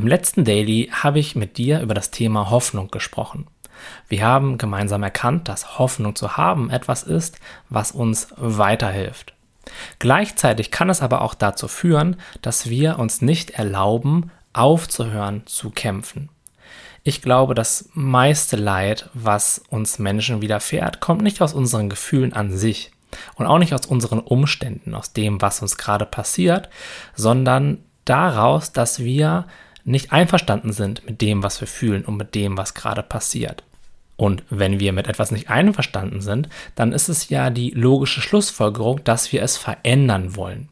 Im letzten Daily habe ich mit dir über das Thema Hoffnung gesprochen. Wir haben gemeinsam erkannt, dass Hoffnung zu haben etwas ist, was uns weiterhilft. Gleichzeitig kann es aber auch dazu führen, dass wir uns nicht erlauben, aufzuhören zu kämpfen. Ich glaube, das meiste Leid, was uns Menschen widerfährt, kommt nicht aus unseren Gefühlen an sich und auch nicht aus unseren Umständen, aus dem, was uns gerade passiert, sondern daraus, dass wir nicht einverstanden sind mit dem, was wir fühlen und mit dem, was gerade passiert. Und wenn wir mit etwas nicht einverstanden sind, dann ist es ja die logische Schlussfolgerung, dass wir es verändern wollen.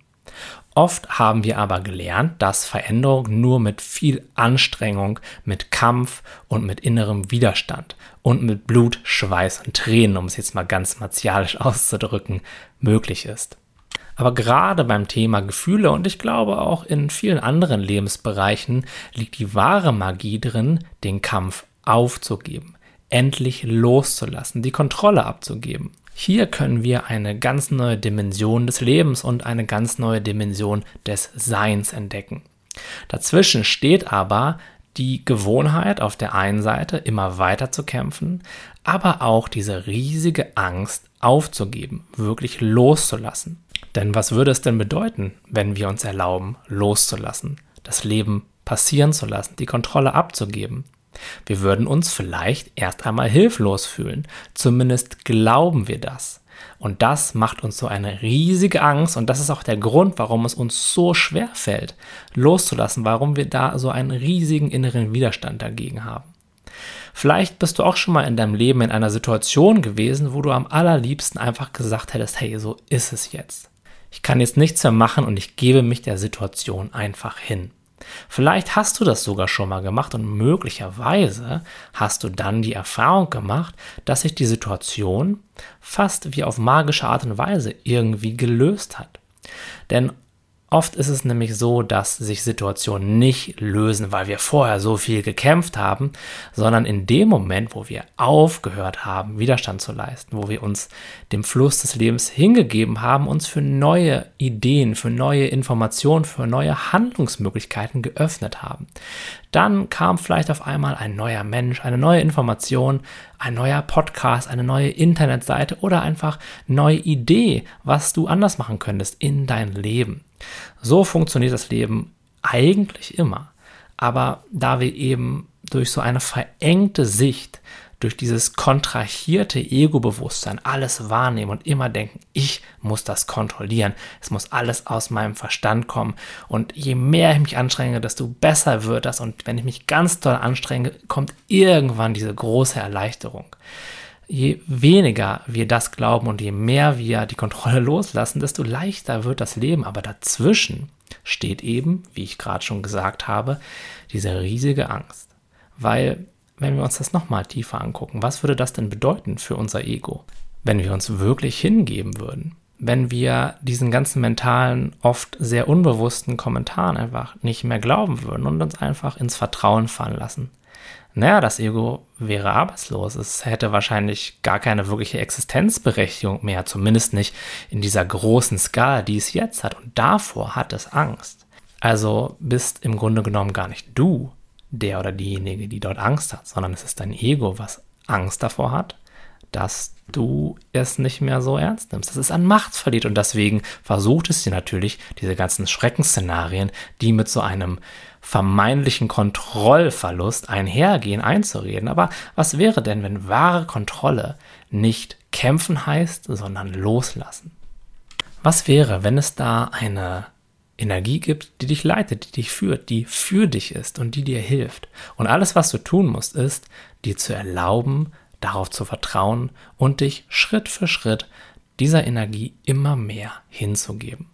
Oft haben wir aber gelernt, dass Veränderung nur mit viel Anstrengung, mit Kampf und mit innerem Widerstand und mit Blut, Schweiß und Tränen, um es jetzt mal ganz martialisch auszudrücken, möglich ist. Aber gerade beim Thema Gefühle und ich glaube auch in vielen anderen Lebensbereichen liegt die wahre Magie drin, den Kampf aufzugeben, endlich loszulassen, die Kontrolle abzugeben. Hier können wir eine ganz neue Dimension des Lebens und eine ganz neue Dimension des Seins entdecken. Dazwischen steht aber die Gewohnheit auf der einen Seite immer weiter zu kämpfen, aber auch diese riesige Angst aufzugeben, wirklich loszulassen. Denn was würde es denn bedeuten, wenn wir uns erlauben, loszulassen, das Leben passieren zu lassen, die Kontrolle abzugeben? Wir würden uns vielleicht erst einmal hilflos fühlen. Zumindest glauben wir das. Und das macht uns so eine riesige Angst und das ist auch der Grund, warum es uns so schwer fällt, loszulassen, warum wir da so einen riesigen inneren Widerstand dagegen haben. Vielleicht bist du auch schon mal in deinem Leben in einer Situation gewesen, wo du am allerliebsten einfach gesagt hättest, hey, so ist es jetzt. Ich kann jetzt nichts mehr machen und ich gebe mich der Situation einfach hin. Vielleicht hast du das sogar schon mal gemacht und möglicherweise hast du dann die Erfahrung gemacht, dass sich die Situation fast wie auf magische Art und Weise irgendwie gelöst hat. Denn Oft ist es nämlich so, dass sich Situationen nicht lösen, weil wir vorher so viel gekämpft haben, sondern in dem Moment, wo wir aufgehört haben, Widerstand zu leisten, wo wir uns dem Fluss des Lebens hingegeben haben, uns für neue Ideen, für neue Informationen, für neue Handlungsmöglichkeiten geöffnet haben. Dann kam vielleicht auf einmal ein neuer Mensch, eine neue Information, ein neuer Podcast, eine neue Internetseite oder einfach neue Idee, was du anders machen könntest in dein Leben. So funktioniert das Leben eigentlich immer. Aber da wir eben durch so eine verengte Sicht, durch dieses kontrahierte Ego-Bewusstsein alles wahrnehmen und immer denken, ich muss das kontrollieren, es muss alles aus meinem Verstand kommen. Und je mehr ich mich anstrenge, desto besser wird das. Und wenn ich mich ganz doll anstrenge, kommt irgendwann diese große Erleichterung je weniger wir das glauben und je mehr wir die Kontrolle loslassen, desto leichter wird das Leben. Aber dazwischen steht eben, wie ich gerade schon gesagt habe, diese riesige Angst. Weil, wenn wir uns das nochmal tiefer angucken, was würde das denn bedeuten für unser Ego, wenn wir uns wirklich hingeben würden? Wenn wir diesen ganzen mentalen, oft sehr unbewussten Kommentaren einfach nicht mehr glauben würden und uns einfach ins Vertrauen fallen lassen naja, das Ego wäre arbeitslos. Es hätte wahrscheinlich gar keine wirkliche Existenzberechtigung mehr, zumindest nicht in dieser großen Skala, die es jetzt hat. Und davor hat es Angst. Also bist im Grunde genommen gar nicht du der oder diejenige, die dort Angst hat, sondern es ist dein Ego, was Angst davor hat, dass du es nicht mehr so ernst nimmst. Das ist an Macht verliert und deswegen versucht es dir natürlich, diese ganzen Schreckensszenarien, die mit so einem vermeintlichen Kontrollverlust einhergehen, einzureden. Aber was wäre denn, wenn wahre Kontrolle nicht kämpfen heißt, sondern loslassen? Was wäre, wenn es da eine Energie gibt, die dich leitet, die dich führt, die für dich ist und die dir hilft? Und alles, was du tun musst, ist, dir zu erlauben, darauf zu vertrauen und dich Schritt für Schritt dieser Energie immer mehr hinzugeben.